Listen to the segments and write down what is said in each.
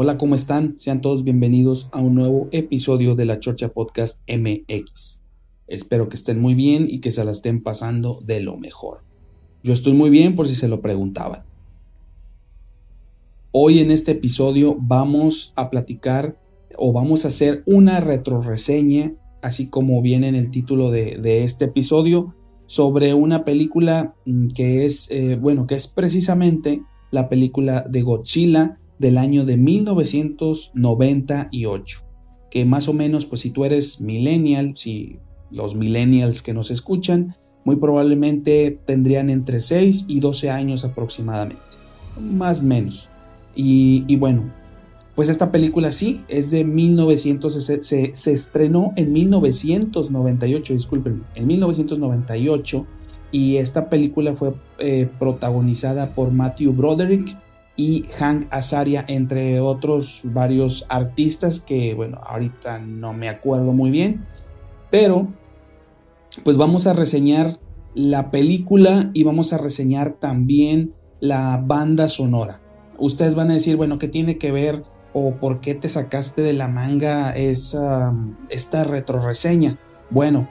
Hola, ¿cómo están? Sean todos bienvenidos a un nuevo episodio de la Chorcha Podcast MX. Espero que estén muy bien y que se la estén pasando de lo mejor. Yo estoy muy bien por si se lo preguntaban. Hoy en este episodio vamos a platicar o vamos a hacer una retroreseña, así como viene en el título de, este episodio, sobre una película mm, que es, eh, bueno, que es precisamente la película de Godzilla del año de 1998, que más o menos, pues si tú eres millennial, si los millennials que nos escuchan, muy probablemente tendrían entre 6 y 12 años aproximadamente, más o menos. Y, bueno, pues esta película sí, es de 1900, se, se, estrenó en 1998, disculpen, en 1998, y esta película fue eh, protagonizada por Matthew Broderick, y Hank Azaria, entre otros varios artistas que, bueno, ahorita no me acuerdo muy bien, pero pues vamos a reseñar la película y vamos a reseñar también la banda sonora. Ustedes van a decir, bueno, ¿qué tiene que ver o por qué te sacaste de la manga esa, esta retroreseña? Bueno,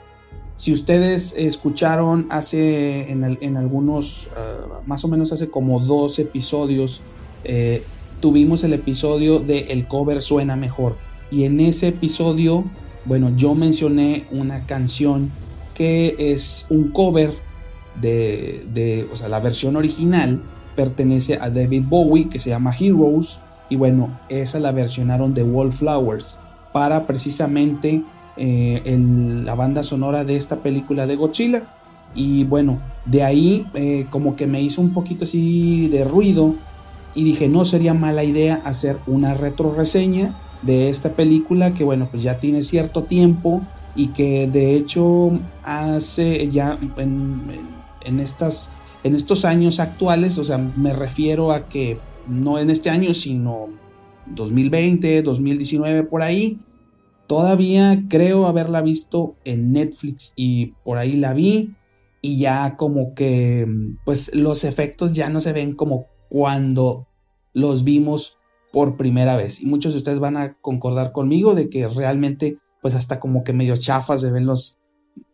si ustedes escucharon hace en, algunos, ah, más o menos hace como dos episodios, eh, tuvimos el episodio de El cover suena mejor. Y en ese episodio, bueno, yo mencioné una canción que es un cover de, de, o sea, la versión original pertenece a David Bowie, que se llama Heroes, y bueno, esa la versionaron de Wallflowers para precisamente eh, la banda sonora de esta película de Godzilla. Y bueno, de ahí eh, como que me hizo un poquito así de ruido y dije no sería mala idea hacer una retro reseña de esta película que bueno pues ya tiene cierto tiempo y que de hecho hace ya en, estas en estos años actuales o sea me refiero a que no en este año sino 2020 2019 por ahí todavía creo haberla visto en Netflix y por ahí la vi y ya como que pues los efectos ya no se ven como cuando los vimos por primera vez. Y muchos de ustedes van a concordar conmigo de que realmente, pues hasta como que medio chafas se ven los,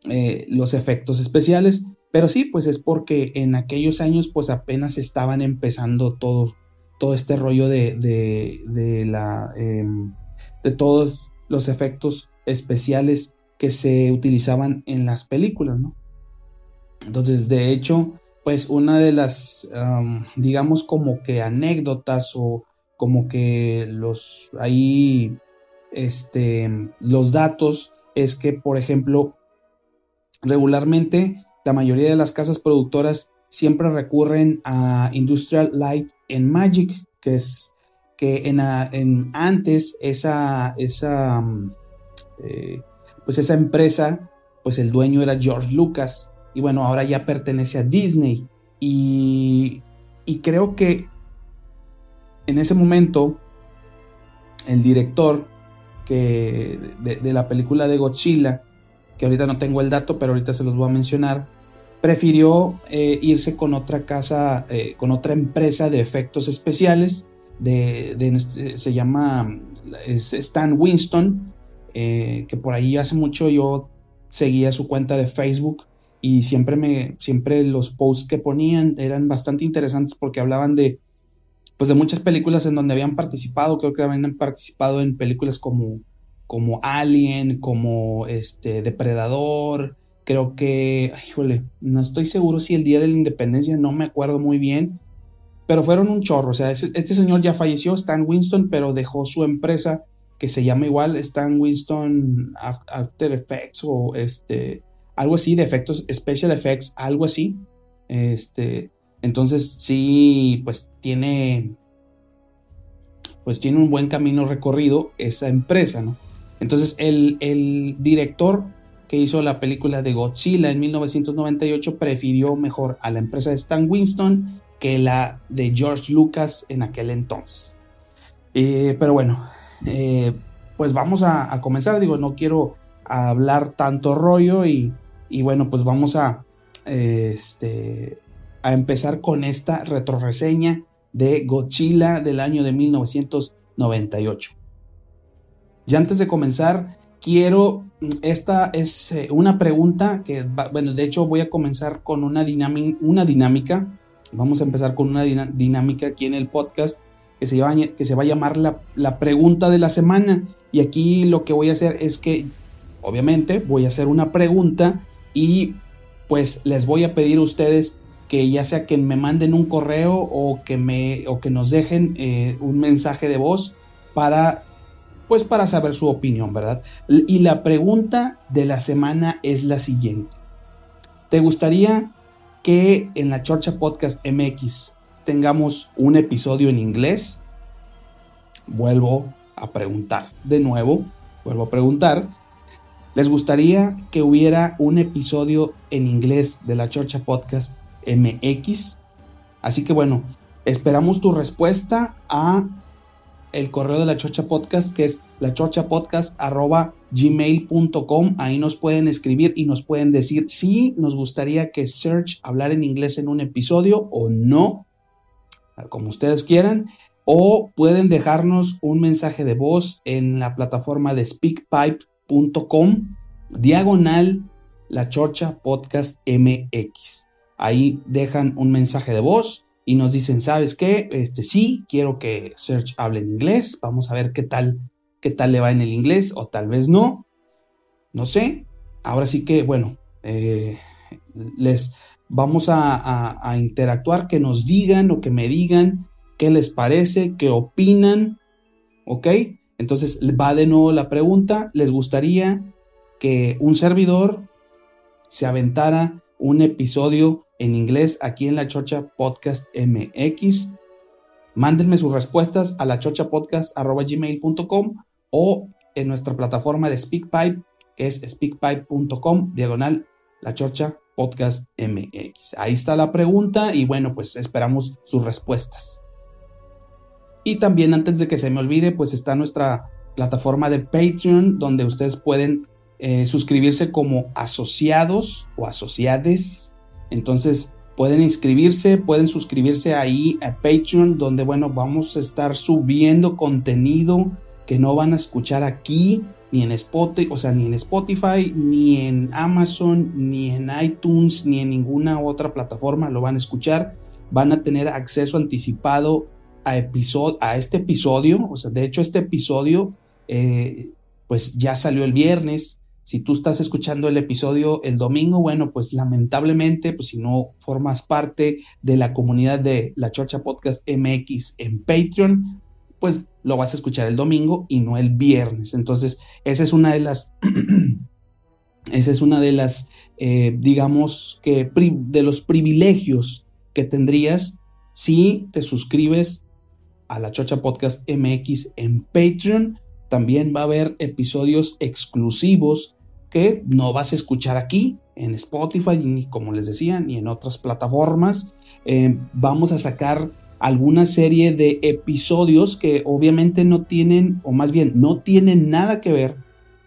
eh, los efectos especiales. Pero sí, pues es porque en aquellos años, pues apenas estaban empezando todo, todo este rollo de, de, la, em, de todos los efectos especiales que se utilizaban en las películas, ¿no? Entonces, de hecho, pues una de las, digamos como que anécdotas o como que los ahí, este, los datos es que, por ejemplo, regularmente la mayoría de las casas productoras siempre recurren a Industrial Light and Magic, que es que en, antes esa, esa, eh, pues esa empresa, pues el dueño era George Lucas y bueno, ahora ya pertenece a Disney. Y, creo que en ese momento el director que de, la película de Godzilla, que ahorita no tengo el dato, pero ahorita se los voy a mencionar, prefirió eh, irse con otra casa, eh, con otra empresa de efectos especiales, de, este, se llama Stan Winston, eh, que por ahí hace mucho yo seguía su cuenta de Facebook y siempre me siempre los posts que ponían eran bastante interesantes porque hablaban de pues de muchas películas en donde habían participado, creo que habían participado en películas como como Alien, como este Depredador, creo que, híjole, no estoy seguro si el día de la independencia, no me acuerdo muy bien, pero fueron un chorro, o sea, este señor ya falleció, Stan Winston, pero dejó su empresa que se llama igual Stan Winston After Effects o este algo así de efectos, special effects, algo así. Este, entonces sí, pues tiene, pues tiene un buen camino recorrido esa empresa, ¿no? Entonces el, el director que hizo la película de Godzilla en 1998 prefirió mejor a la empresa de Stan Winston que la de George Lucas en aquel entonces. Eh, pero bueno, eh, pues vamos a, comenzar. Digo, no quiero hablar tanto rollo y, bueno, pues vamos a, este, a empezar con esta retroreseña de Godzilla del año de 1998. Y antes de comenzar, quiero, esta es eh, una pregunta que, bueno, de hecho voy a comenzar con una, una dinámica. Vamos a empezar con una dinámica aquí en el podcast que se, va, que se va a llamar la, la pregunta de la semana. Y aquí lo que voy a hacer es que, obviamente, voy a hacer una pregunta y pues les voy a pedir a ustedes que ya sea que me manden un correo o que, me, o que nos dejen eh, un mensaje de voz para pues para saber su opinión, ¿verdad? Y la pregunta de la semana es la siguiente. ¿Te gustaría que en la Chorcha Podcast MX tengamos un episodio en inglés? Vuelvo a preguntar. De nuevo, vuelvo a preguntar. ¿Les gustaría que hubiera un episodio en inglés de la Chorcha Podcast MX? Así que bueno, esperamos tu respuesta a el correo de la Chorcha Podcast, que es la gmail.com Ahí nos pueden escribir y nos pueden decir si nos gustaría que Search hablara en inglés en un episodio o no, como ustedes quieran o pueden dejarnos un mensaje de voz en la plataforma de speakpipe.com diagonal la chorcha podcast MX. Ahí dejan un mensaje de voz y nos dicen, ¿sabes qué? Este sí, quiero que Search hable en inglés. Vamos a ver qué tal, qué tal le va en el inglés o tal vez no. No sé. Ahora sí que, bueno, eh, les vamos a, a interactuar, que nos digan o que me digan qué les parece, qué opinan, ¿ok? Entonces va de nuevo la pregunta, ¿les gustaría que un servidor se aventara un episodio en inglés aquí en la Chocha Podcast MX? Mándenme sus respuestas a la chochapodcast.gmail.com o en nuestra plataforma de SpeakPipe, que es speakpipe.com, diagonal la Chocha Podcast MX. Ahí está la pregunta y bueno, pues esperamos sus respuestas. Y también antes de que se me olvide, pues está nuestra plataforma de Patreon, donde ustedes pueden eh, suscribirse como asociados o asociades. Entonces pueden inscribirse, pueden suscribirse ahí a Patreon, donde bueno, vamos a estar subiendo contenido que no van a escuchar aquí, ni en Spotify, o sea, ni en Spotify, ni en Amazon, ni en iTunes, ni en ninguna otra plataforma lo van a escuchar. Van a tener acceso anticipado a, a este episodio, o sea, de hecho este episodio eh, pues ya salió el viernes. Si tú estás escuchando el episodio el domingo, bueno, pues lamentablemente, pues si no formas parte de la comunidad de la Chorcha Podcast MX en Patreon, pues lo vas a escuchar el domingo y no el viernes. Entonces, esa es una de las, esa es una de las, eh, digamos que, de los privilegios que tendrías si te suscribes a la Chocha Podcast MX en Patreon. También va a haber episodios exclusivos que no vas a escuchar aquí en Spotify, ni como les decía, ni en otras plataformas. Eh, vamos a sacar alguna serie de episodios que obviamente no tienen, o más bien no tienen nada que ver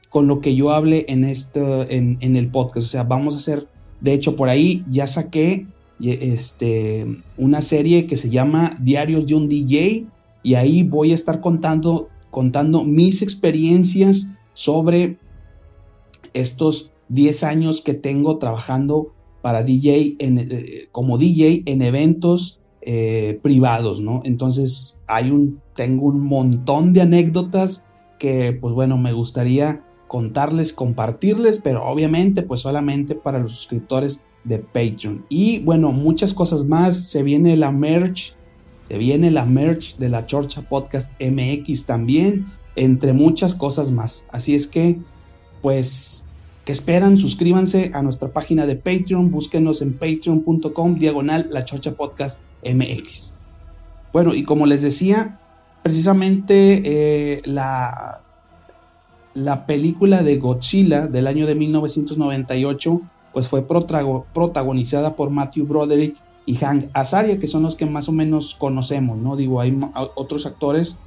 con lo que yo hable en, este, en, en el podcast. O sea, vamos a hacer, de hecho, por ahí ya saqué este, una serie que se llama Diarios de un DJ y ahí voy a estar contando, contando mis experiencias sobre estos 10 años que tengo trabajando para DJ en, eh, como DJ en eventos eh, privados, ¿no? Entonces hay un, tengo un montón de anécdotas que pues bueno, me gustaría contarles, compartirles, pero obviamente pues solamente para los suscriptores de Patreon. Y bueno, muchas cosas más. Se viene la merch. Se viene la merch de la Chorcha Podcast MX también. Entre muchas cosas más. Así es que, pues, ¿qué esperan? Suscríbanse a nuestra página de Patreon. Búsquenos en patreon.com diagonal la Chorcha Podcast MX. Bueno, y como les decía, precisamente eh, la, la película de Godzilla del año de 1998 pues fue protagonizada por Matthew Broderick y Hank Azaria, que son los que más o menos conocemos, ¿no? Digo, hay otros actores,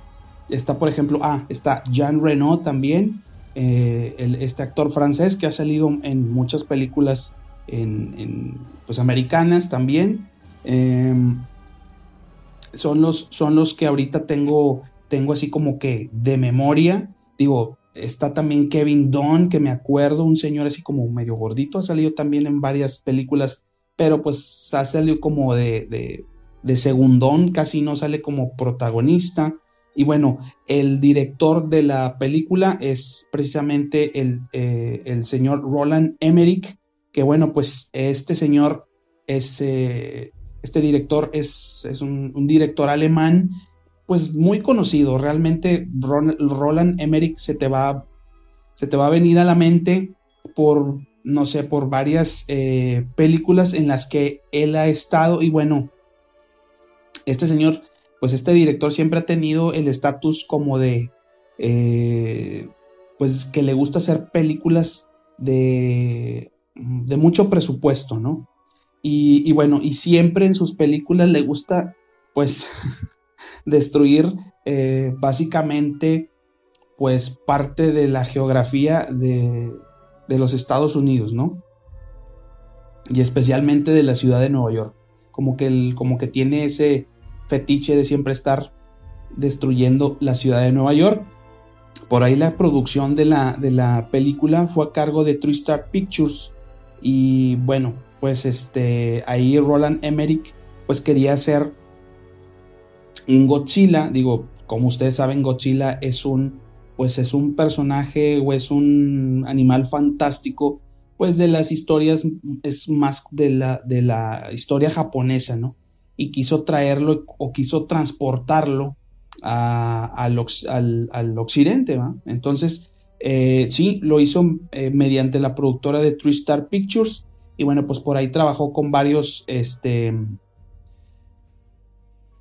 está por ejemplo, ah, está Jean Reno también, eh, este actor francés que ha salido en muchas películas en, pues americanas también. Em, son, los, son los que ahorita tengo, tengo así como que de memoria. Digo, Está también Kevin Dunn, que me acuerdo, un señor así como medio gordito, ha salido también en varias películas, pero pues ha salido como de, de, segundón, casi no sale como protagonista. Y bueno, el director de la película es precisamente el, eh, el señor Roland Emmerich, que bueno, pues este señor es, eh, este director es, es un, un, director alemán pues muy conocido. Realmente Roland Emmerich se te va, se te va a venir a la mente por, no sé, por varias eh, películas en las que él ha estado. Y bueno, este señor, pues este director siempre ha tenido el estatus como de, eh, pues que le gusta hacer películas de, de mucho presupuesto, ¿no? Y, bueno, y siempre en sus películas le gusta, pues, destruir eh, básicamente pues parte de la geografía de, los Estados Unidos, ¿no? Y especialmente de la ciudad de Nueva York. Como que, como que tiene ese fetiche de siempre estar destruyendo la ciudad de Nueva York. Por ahí la producción de la, de la película fue a cargo de TriStar Pictures. Y bueno, pues este, ahí Roland Emmerich pues quería hacer un Godzilla, digo, como ustedes saben, Godzilla es un, pues es un personaje o es un animal fantástico, pues de las historias, es más de la, de la historia japonesa, ¿no? Y quiso traerlo o quiso transportarlo al, occidente, ¿va? Entonces, eh, sí, lo hizo eh, mediante la productora de TriStar Pictures y bueno, pues por ahí trabajó con varios, este,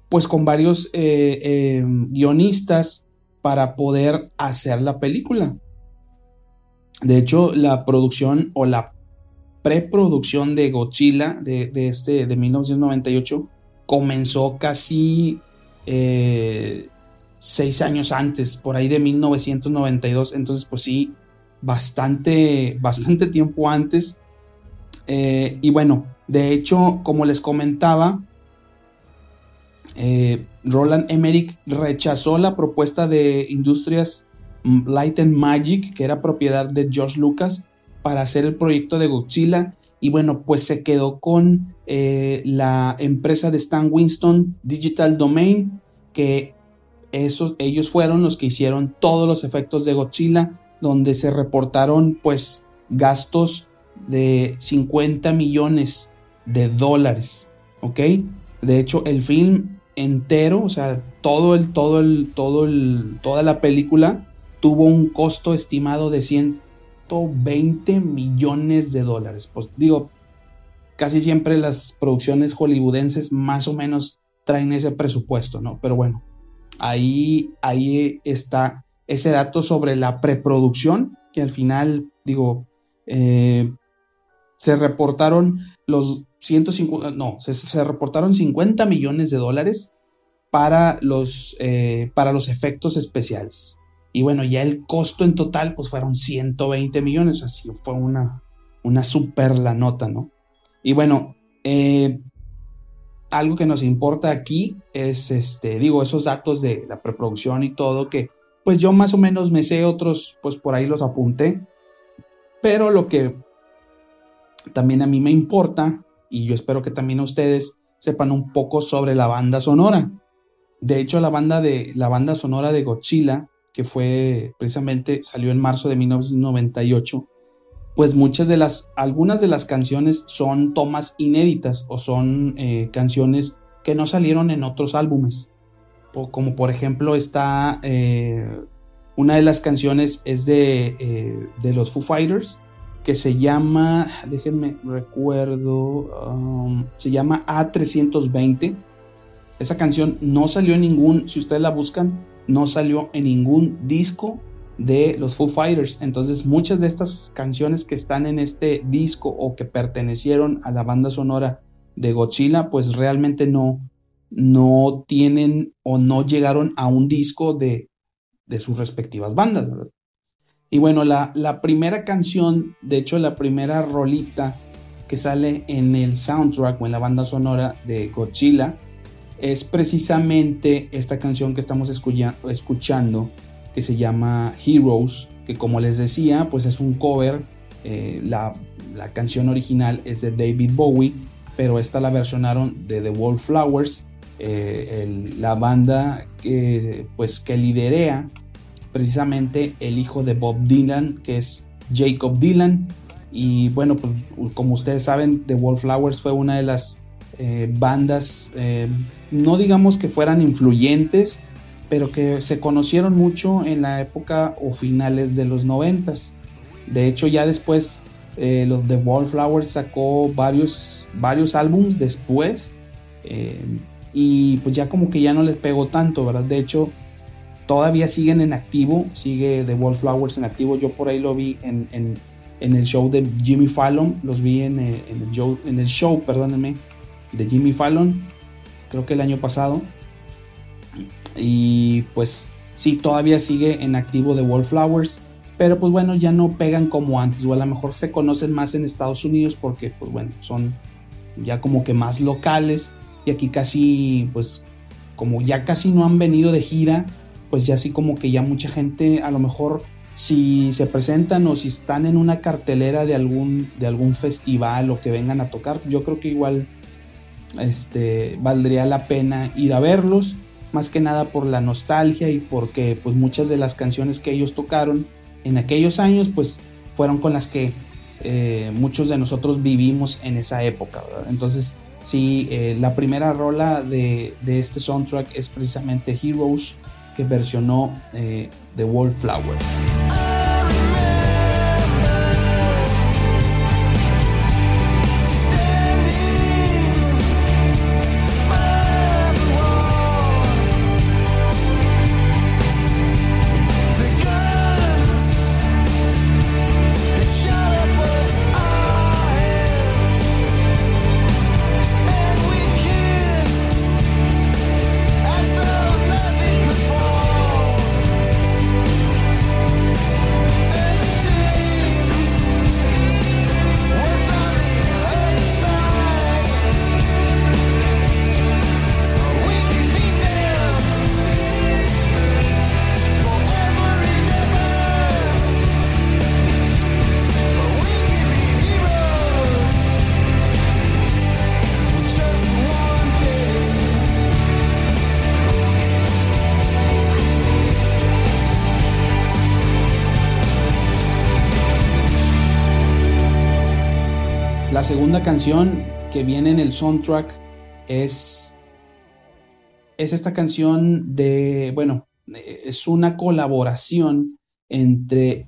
pues con varios eh, guionistas para poder hacer la película. De hecho, la producción o la preproducción de Godzilla de, este, de 1998 comenzó casi eh, seis años antes, por ahí de 1992. Entonces, pues sí, bastante, bastante tiempo antes. y bueno, de hecho, como les comentaba, eh, Roland Emmerich rechazó la propuesta de Industrias Light and Magic, que era propiedad de George Lucas, para hacer el proyecto de Godzilla. Y bueno, pues se quedó con eh, la empresa de Stan Winston Digital Domain, que esos, ellos fueron los que hicieron todos los efectos de Godzilla, donde se reportaron pues gastos de 50 millones de dólares, ¿ok? De hecho, el film entero, o sea, todo el, todo el, todo el, toda la película tuvo un costo estimado de 120 millones de dólares. Pues digo, casi siempre las producciones hollywoodenses más o menos traen ese presupuesto, ¿no? Pero bueno, ahí, ahí está ese dato sobre la preproducción, que al final, digo, eh, se reportaron los 150, no, se, reportaron 50 millones de dólares para los, eh, para los efectos especiales. Y bueno, ya el costo en total pues fueron 120 millones, así fue una, una super la nota, ¿no? Y bueno, eh, algo que nos importa aquí es, este, digo, esos datos de la preproducción y todo, que pues yo más o menos me sé otros, pues por ahí los apunté, pero lo que también a mí me importa y yo espero que también ustedes sepan un poco sobre la banda sonora. De hecho, la banda, de, la banda sonora de Godzilla, que fue precisamente, salió en marzo de 1998, pues muchas de las, algunas de las canciones son tomas inéditas o son eh, canciones que no salieron en otros álbumes. como por ejemplo está, eh, una de las canciones es de, eh, de los Foo Fighters, que se llama, déjenme recuerdo, um, se llama A320 Esa canción no salió en ningún, si ustedes la buscan, no salió en ningún disco de los Foo Fighters. Entonces muchas de estas canciones que están en este disco o que pertenecieron a la banda sonora de Godzilla, pues realmente no, no tienen o no llegaron a un disco de, de sus respectivas bandas. Y bueno, la, la primera canción, de hecho la primera rolita que sale en el soundtrack o en la banda sonora de Godzilla, es precisamente esta canción que estamos escuchando que se llama Heroes, que como les decía, pues es un cover. Eh, la, canción original es de David Bowie, pero esta la versionaron de The Wallflowers, eh, la banda que, pues, que liderea precisamente el hijo de Bob Dylan, que es Jacob Dylan. Y bueno, pues como ustedes saben, The Wallflowers fue una de las eh, bandas, no digamos que fueran influyentes, pero que se conocieron mucho en la época o finales de los noventas. De hecho, ya después eh, los The Wallflowers sacó varios, varios álbums después eh, y pues ya como que ya no les pegó tanto, ¿verdad? De hecho, todavía siguen en activo, sigue The Wallflowers en activo. Yo por ahí lo vi en, el show de Jimmy Fallon, los vi en, eh, el, show, en el show, perdónenme, de Jimmy Fallon, creo que el año pasado. Y pues sí, todavía sigue en activo de Wallflowers. Pero pues bueno, ya no pegan como antes. O a lo mejor se conocen más en Estados Unidos porque pues bueno, son ya como que más locales. Y aquí casi pues como ya casi no han venido de gira, pues ya así como que ya mucha gente a lo mejor si se presentan o si están en una cartelera de algún, de algún festival o que vengan a tocar, yo creo que igual este, valdría la pena ir a verlos más que nada por la nostalgia y porque pues muchas de las canciones que ellos tocaron en aquellos años pues fueron con las que eh, muchos de nosotros vivimos en esa época, Entonces sí, eh, la primera rola de, este soundtrack es precisamente Heroes que versionó eh, The Wallflowers. Segunda canción que viene en el soundtrack es, es esta canción de, bueno, es una colaboración entre,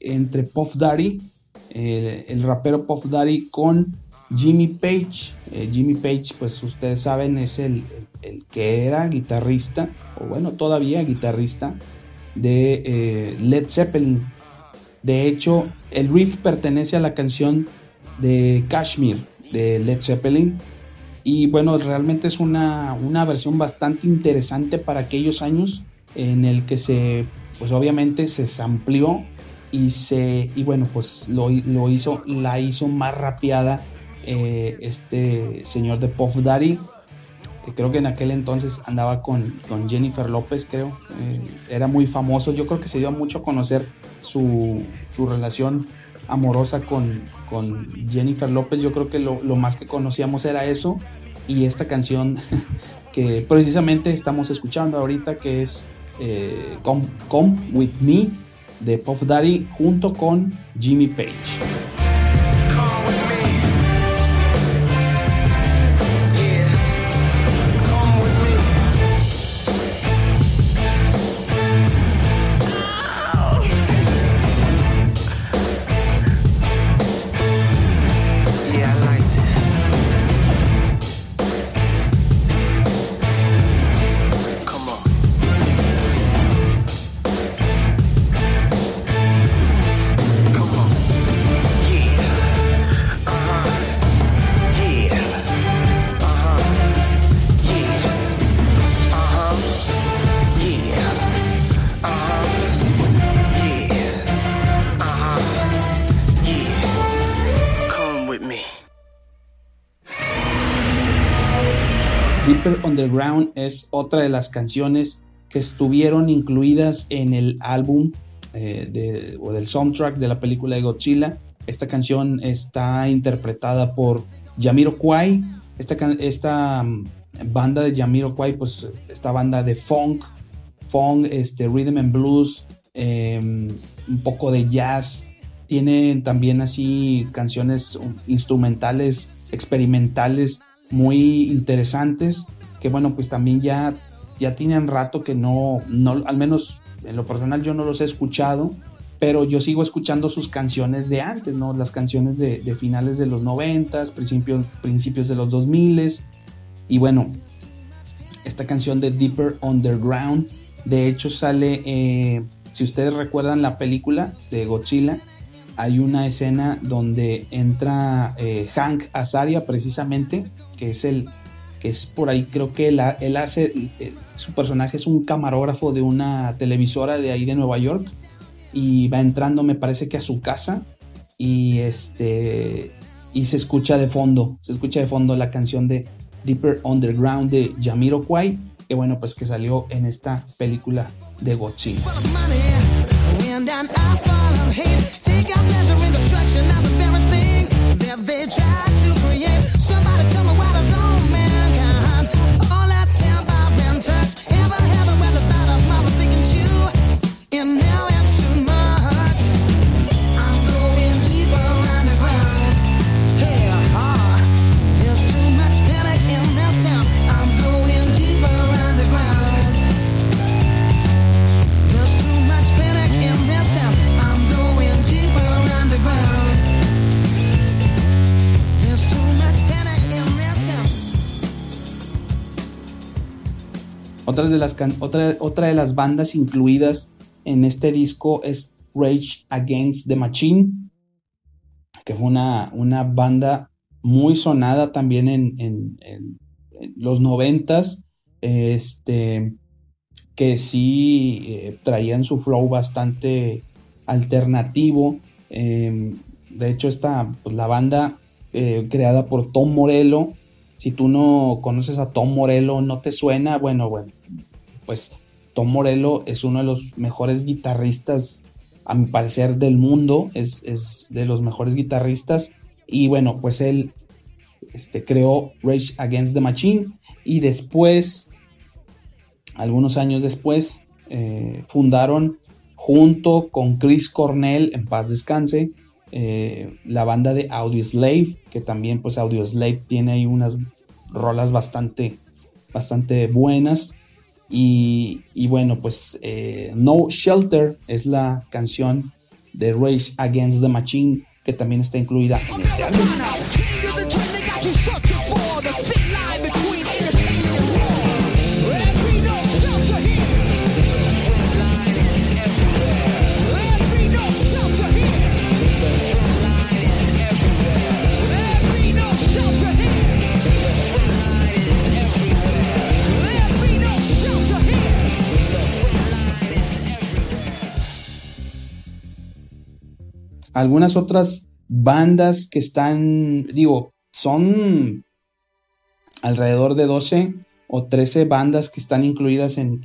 entre Puff Daddy, el, rapero Puff Daddy, con Jimmy Page. Eh, Jimmy Page, pues ustedes saben, es el, el, que era guitarrista, o bueno, todavía guitarrista de eh, Led Zeppelin. De hecho, el riff pertenece a la canción de Kashmir de Led Zeppelin. Y bueno, realmente es una, versión bastante interesante para aquellos años en el que se, pues obviamente se amplió y se, y bueno, pues lo, hizo, la hizo más rapeada eh, este señor de Puff Daddy, que creo que en aquel entonces andaba con, Jennifer López, creo, eh, era muy famoso, yo creo que se dio mucho a conocer su, su relación amorosa con, Jennifer López. Yo creo que lo, más que conocíamos era eso y esta canción que precisamente estamos escuchando ahorita que es eh, Come, With Me de Pop Daddy junto con Jimmy Page. Deeper Underground es otra de las canciones que estuvieron incluidas en el álbum eh, o del soundtrack de la película de Godzilla. Esta canción está interpretada por Yamiro Kwai. Esta, esta mm, banda de Yamiro Kwai, pues esta banda de funk, funk, este, rhythm and blues, em, un poco de jazz. Tienen también así canciones instrumentales, experimentales, muy interesantes, que bueno, pues también ya, ya tienen rato que no, no, al menos en lo personal yo no los he escuchado, pero yo sigo escuchando sus canciones de antes, ¿no? Las canciones de, finales de los 90, principios, principios de los 2000 y bueno, esta canción de Deeper Underground, de hecho sale, eh, si ustedes recuerdan la película de Godzilla, hay una escena donde entra eh, Hank Azaria precisamente, que es el que es por ahí, creo que él, hace, eh, su personaje es un camarógrafo de una televisora de ahí de Nueva York y va entrando, me parece que a su casa y este y se escucha de fondo, se escucha de fondo la canción de Deeper Underground de Kwai que bueno, pues que salió en esta película de Godzilla. De las otra, otra de las bandas incluidas en este disco es Rage Against the Machine, que fue una, una banda muy sonada también en, los noventas, este, que sí eh, traían su flow bastante alternativo. Em, de hecho, esta, pues, la banda eh, creada por Tom Morello, si tú no conoces a Tom Morello, no te suena, bueno, bueno, pues Tom Morello es uno de los mejores guitarristas, a mi parecer, del mundo, es, de los mejores guitarristas, y bueno, pues él este, creó Rage Against the Machine, y después, algunos años después, eh, fundaron junto con Chris Cornell, en paz descanse, eh, la banda de Audio Slave, que también pues Audio Slave tiene ahí unas rolas bastante, bastante buenas. Y, bueno, pues eh, No Shelter es la canción de Rage Against the Machine que también está incluida en este álbum. Algunas otras bandas que están, digo, son alrededor de 12 o 13 bandas que están incluidas en,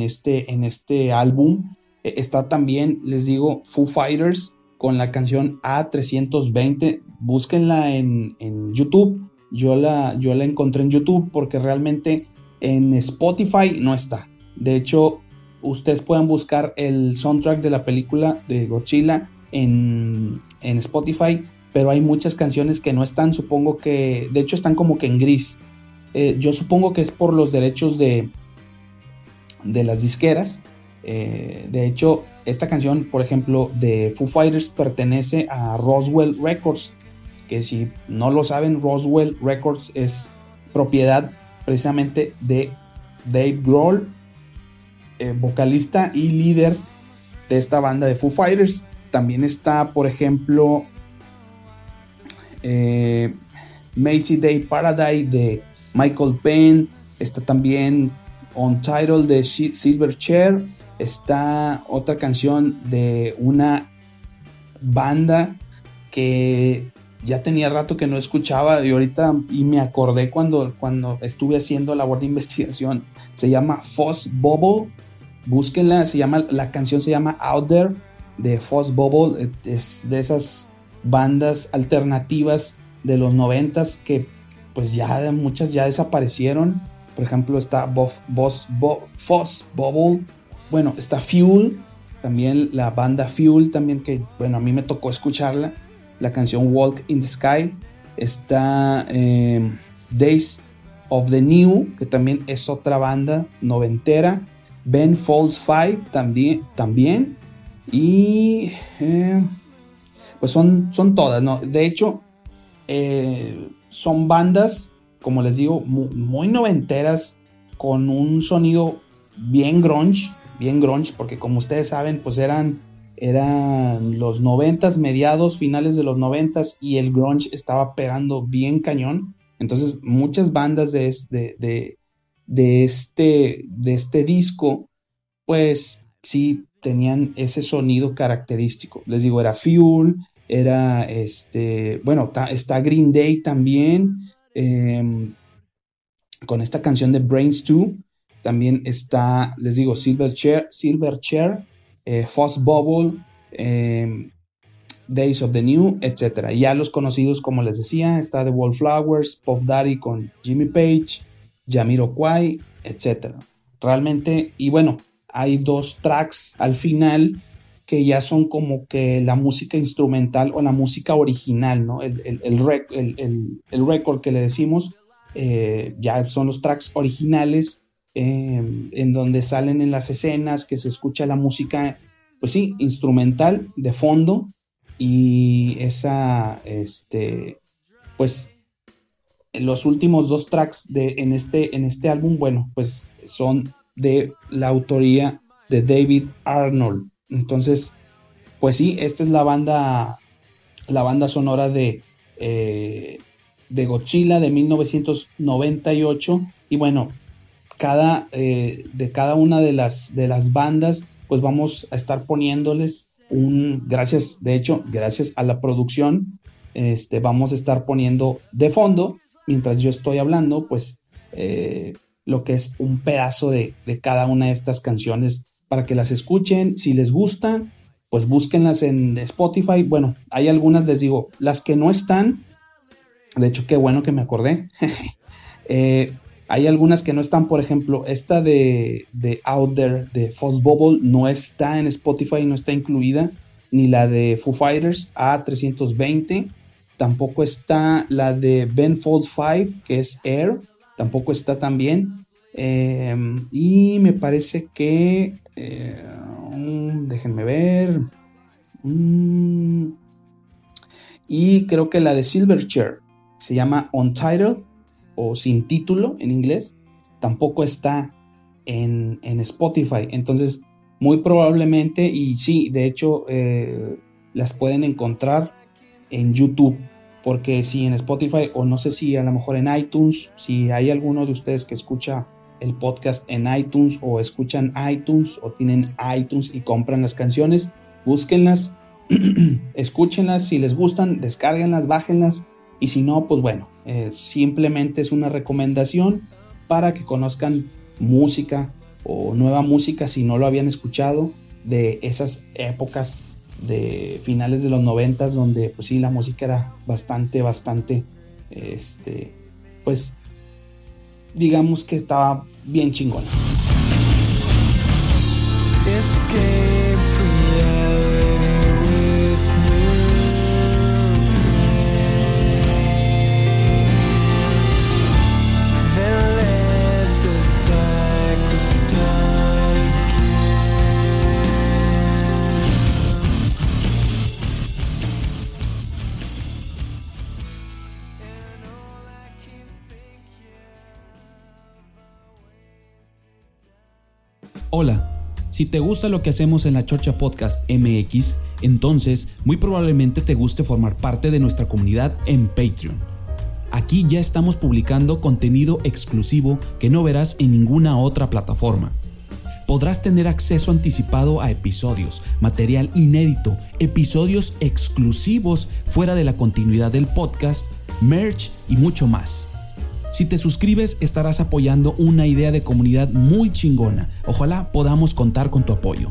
este, en este álbum. E, está también, les digo, Foo Fighters con la canción A320. Búsquenla en, YouTube. Yo la, yo la encontré en YouTube porque realmente en Spotify no está. De hecho, ustedes pueden buscar el soundtrack de la película de Godzilla en, Spotify, pero hay muchas canciones que no están, supongo que, de hecho están como que en gris. Eh, yo supongo que es por los derechos de, de las disqueras. Eh, de hecho, esta canción, por ejemplo, de Foo Fighters pertenece a Roswell Records, que si no lo saben, Roswell Records es propiedad precisamente de Dave Grohl, eh, vocalista y líder de esta banda de Foo Fighters. También está, por ejemplo, eh, Macy Day Paradise de Michael Penn. Está también On Title de Silverchair. Está otra canción de una banda que ya tenía rato que no escuchaba y ahorita y me acordé cuando, cuando estuve haciendo labor de investigación. Se llama Foss Bubble. Búsquenla, se llama, la canción se llama Out There de Foss Bubble. Es de esas bandas alternativas de los noventas que pues ya muchas ya desaparecieron. Por ejemplo está Boss, Boss, Foss Bubble. Bueno, está Fuel. También la banda Fuel también que bueno a mí me tocó escucharla la canción Walk in the Sky, está em, Days of the New, que también es otra banda noventera, Ben Falls 5 también, también y em, pues son, son todas, ¿no? De hecho, eh, son bandas, como les digo, muy, noventeras, con un sonido bien grunge, bien grunge, porque como ustedes saben, pues eran eran los noventas, mediados, finales de los noventas y el grunge estaba pegando bien cañón. Entonces muchas bandas de, este, de, este, de este disco, pues sí tenían ese sonido característico. Les digo, era Fuel, era este, bueno, está Green Day también, em, con esta canción de Brains 2. También está, les digo, Silver Chair, Silver Chair eh, Bubble, em, Days of the New, etc. ya los conocidos, como les decía, está The Wallflowers, Puff Daddy con Jimmy Page, Kwai, etc. Realmente, y bueno, hay dos tracks al final que ya son como que la música instrumental o la música original, ¿no? El, el, el, record que le decimos, eh, ya son los tracks originales Em, en donde salen en las escenas, que se escucha la música, pues sí, instrumental de fondo y esa, este, pues los últimos dos tracks de, en, este, en este álbum, bueno, pues son de la autoría de David Arnold. Entonces, pues sí, esta es la banda, la banda sonora de, eh, de Godzilla de 1998. Y bueno, cada, eh, de cada una de las, de las bandas, pues vamos a estar poniéndoles un, gracias, de hecho, gracias a la producción, este, vamos a estar poniendo de fondo, mientras yo estoy hablando, pues eh, lo que es un pedazo de, de, cada una de estas canciones para que las escuchen, si les gustan, pues búsquenlas en Spotify, bueno, hay algunas, les digo, las que no están, de hecho, qué bueno que me acordé. eh, hay algunas que no están, por ejemplo, esta de, de Out There de Foss Bubble no está en Spotify, no está incluida, ni la de Foo Fighters A320, tampoco está la de Ben Fold 5, que es Air, tampoco está también. Em, y me parece que, eh, déjenme ver, mm, y creo que la de Silverchair se llama Untitled o sin título en inglés, tampoco está en, Spotify. Entonces, muy probablemente, y sí, de hecho, eh, las pueden encontrar en YouTube. Porque si en Spotify, o no sé si a lo mejor en iTunes, si hay alguno de ustedes que escucha el podcast en iTunes o escuchan iTunes o tienen iTunes y compran las canciones, búsquenlas, escúchenlas, si les gustan, descárguenlas, bájenlas y si no, pues bueno, eh, simplemente es una recomendación para que conozcan música o nueva música si no lo habían escuchado de esas épocas de finales de los noventas donde pues sí la música era bastante bastante este pues digamos que estaba bien chingona. Es que Hola, si te gusta lo que hacemos en la Chorcha Podcast MX, entonces muy probablemente te guste formar parte de nuestra comunidad en Patreon. Aquí ya estamos publicando contenido exclusivo que no verás en ninguna otra plataforma podrás tener acceso anticipado a episodios, material inédito, episodios exclusivos fuera de la continuidad del podcast, merch y mucho más. Si te suscribes estarás apoyando una idea de comunidad muy chingona. Ojalá podamos contar con tu apoyo.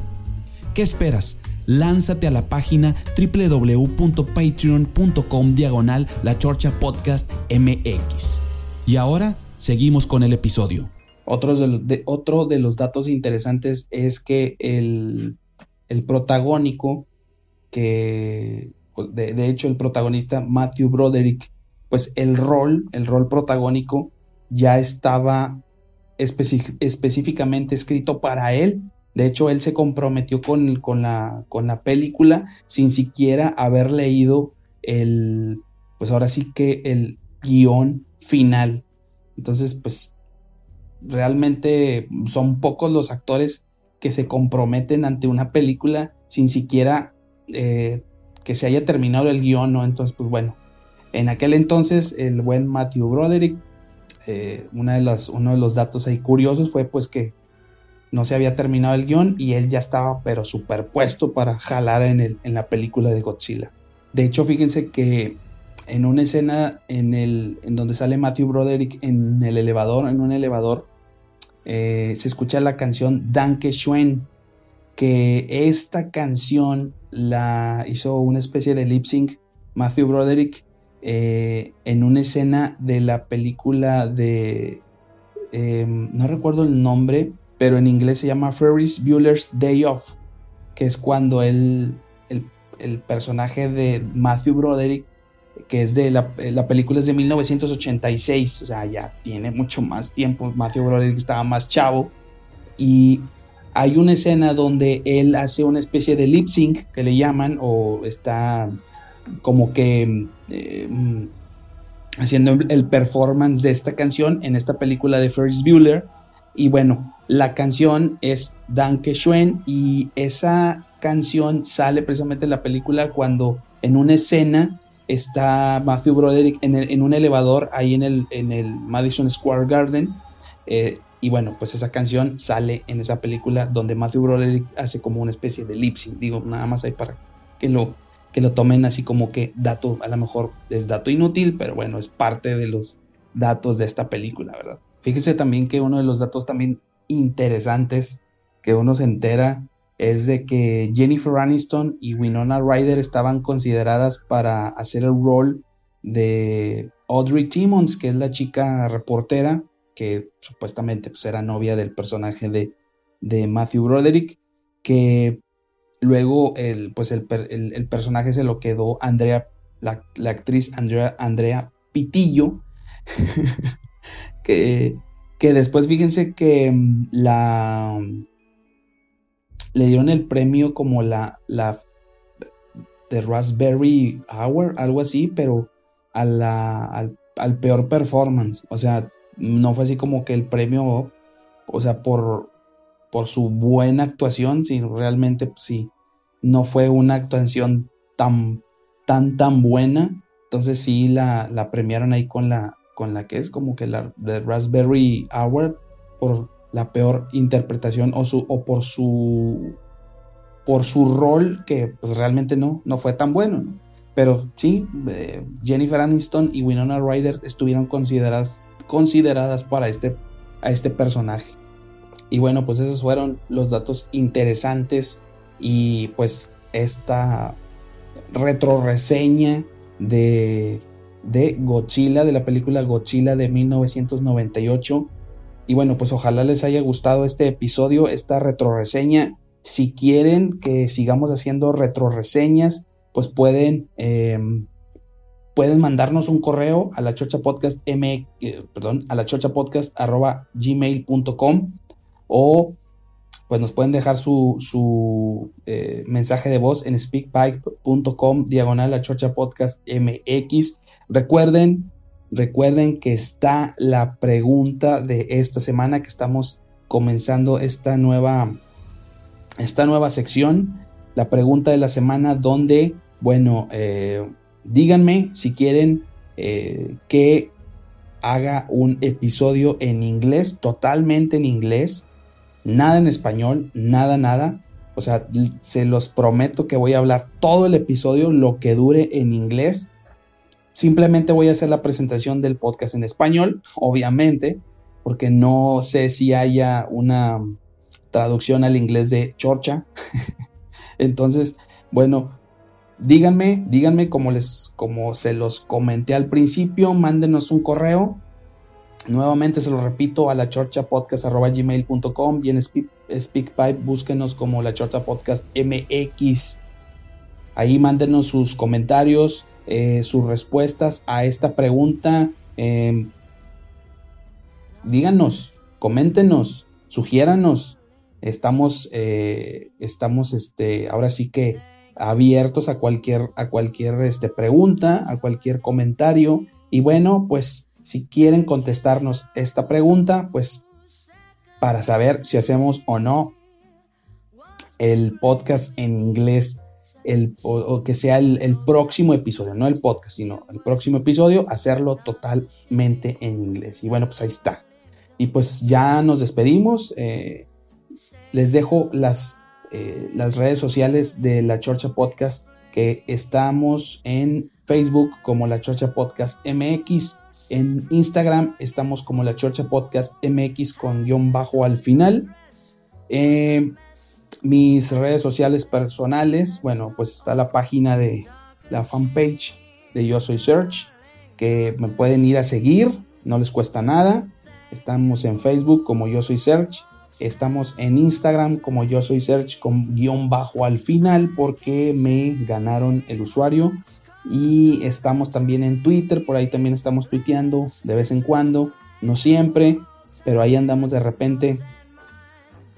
¿Qué esperas? Lánzate a la página www.patreon.com diagonal la chorcha podcast mx. Y ahora seguimos con el episodio. Otro de, los datos interesantes es que el, protagónico, que de, hecho el protagonista Matthew Broderick, pues el rol, el rol protagónico ya estaba específicamente escrito para él. De hecho, él se comprometió con, con, la, con la película sin siquiera haber leído el, pues ahora sí que el guion final. Entonces, pues realmente son pocos los actores que se comprometen ante una película sin siquiera eh, que se haya terminado el guion, ¿no? Entonces, pues bueno, en aquel entonces el buen Matthew Broderick, eh, una de las, uno de los datos ahí curiosos fue pues que no se había terminado el guion y él ya estaba pero superpuesto para jalar en, el, en la película de Godzilla. De hecho, fíjense que en una escena en, el, en donde sale Matthew Broderick en el elevador, en un elevador, eh, se escucha la canción Danke Schwen, que esta canción la hizo una especie de lip sync Matthew Broderick eh, en una escena de la película de, em, no recuerdo el nombre, pero en inglés se llama Ferris Bueller's Day Off, que es cuando el, el personaje de Matthew Broderick que es de la, la, película es de 1986, o sea, ya tiene mucho más tiempo, Matthew Broderick estaba más chavo, y hay una escena donde él hace una especie de lip sync, que le llaman, o está como que eh, haciendo el performance de esta canción en esta película de Ferris Bueller, y bueno, la canción es Danke Schwen, y esa canción sale precisamente en la película cuando en una escena está Matthew Broderick en, un elevador ahí en el, en el Madison Square Garden. Eh, y bueno, pues esa canción sale en esa película donde Matthew Broderick hace como una especie de lip sync. Digo, nada más ahí para que lo, que lo tomen así como que dato, a lo mejor es dato inútil, pero bueno, es parte de los datos de esta película, ¿verdad? Fíjese también que uno de los datos también interesantes que uno se entera es de que Jennifer Aniston y Winona Ryder estaban consideradas para hacer el rol de Audrey Timmons, que es la chica reportera que supuestamente pues, era novia del personaje de, de Matthew Broderick, que luego el, pues el, personaje se lo quedó Andrea, la, actriz Andrea, Andrea Pitillo, que, que después fíjense que mm, la le dieron el premio como la, la de Raspberry Hour, algo así, pero a la, al, peor performance. O sea, no fue así como que el premio, o sea, por, por su buena actuación, sino realmente pues, no fue una actuación tan, tan, tan buena. Entonces sí la, la premiaron ahí con la, con la que es como que la de Raspberry Hour por la peor interpretación o, su, o por su por su rol que pues realmente no, no fue tan bueno. Pero sí, eh, Jennifer Aniston y Winona Ryder estuvieron consideradas, consideradas para este, a este personaje. Y bueno, pues esos fueron los datos interesantes y pues esta retroreseña de, de Godzilla, de la película Godzilla de 1998 y bueno, pues ojalá les haya gustado este episodio, esta retroreseña. Si quieren que sigamos haciendo retroreseñas, pues pueden, em, pueden mandarnos un correo a la chocha podcast m, eh, perdón, a podcast arroba o pues nos pueden dejar su, su eh, mensaje de voz en speakpipe.com diagonal la chocha podcast mx. Recuerden Recuerden que está la pregunta de esta semana que estamos comenzando esta nueva, esta nueva sección. La pregunta de la semana donde, bueno, eh, díganme si quieren eh, que haga un episodio en inglés, totalmente en inglés, nada en español, nada, nada. O sea, se los prometo que voy a hablar todo el episodio, lo que dure en inglés. Simplemente voy a hacer la presentación del podcast en español, obviamente, porque no sé si haya una traducción al inglés de Chorcha. Entonces, bueno, díganme, díganme como les como se los comenté al principio, mándenos un correo. Nuevamente se lo repito a la chorchapodcast.gmail.com y en SpeakPipe búsquenos como la Chorcha Podcast MX. Ahí mándenos sus comentarios, eh, sus respuestas a esta pregunta. Em, díganos, coméntenos, sugiéranos. Estamos, eh, estamos, este, ahora sí que abiertos a cualquier, a cualquier este, pregunta, a cualquier comentario. Y bueno, pues si quieren contestarnos esta pregunta, pues para saber si hacemos o no el podcast en inglés, el, o, que sea el, próximo episodio, no el podcast, sino el próximo episodio, hacerlo totalmente en inglés. Y bueno, pues ahí está. Y pues ya nos despedimos. Eh, les dejo las, eh, las redes sociales de la Chorcha Podcast, que estamos en Facebook como la Chorcha Podcast MX, en Instagram estamos como la Chorcha Podcast MX con guion bajo al final. Eh, mis redes sociales personales, bueno, pues está la página de la fanpage de Yo Soy Search, que me pueden ir a seguir, no les cuesta nada. Estamos en Facebook como Yo Soy Search. Estamos en Instagram como Yo Soy Search con guion bajo al final porque me ganaron el usuario. Y estamos también en Twitter, por ahí también estamos tuiteando de vez en cuando, no siempre, pero ahí andamos de repente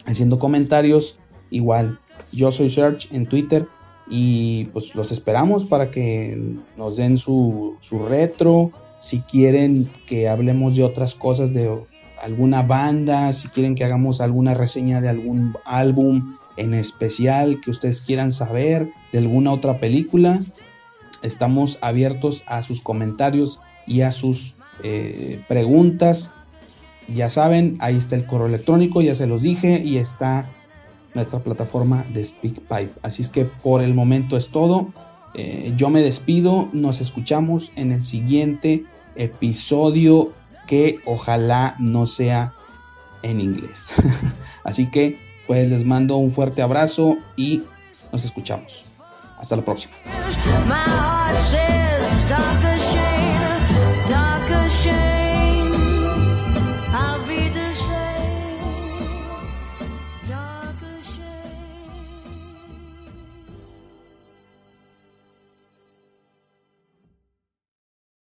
haciendo comentarios. Igual, yo soy Search en Twitter y pues los esperamos para que nos den su, su retro, si quieren que hablemos de otras cosas, de alguna banda, si quieren que hagamos alguna reseña de algún álbum en especial que ustedes quieran saber, de alguna otra película, estamos abiertos a sus comentarios y a sus eh, preguntas. Ya saben, ahí está el correo electrónico, ya se los dije, y está nuestra plataforma de SpeakPipe. Así es que por el momento es todo. Eh, yo me despido, nos escuchamos en el siguiente episodio que ojalá no sea en inglés. Así que pues les mando un fuerte abrazo y nos escuchamos. Hasta la próxima.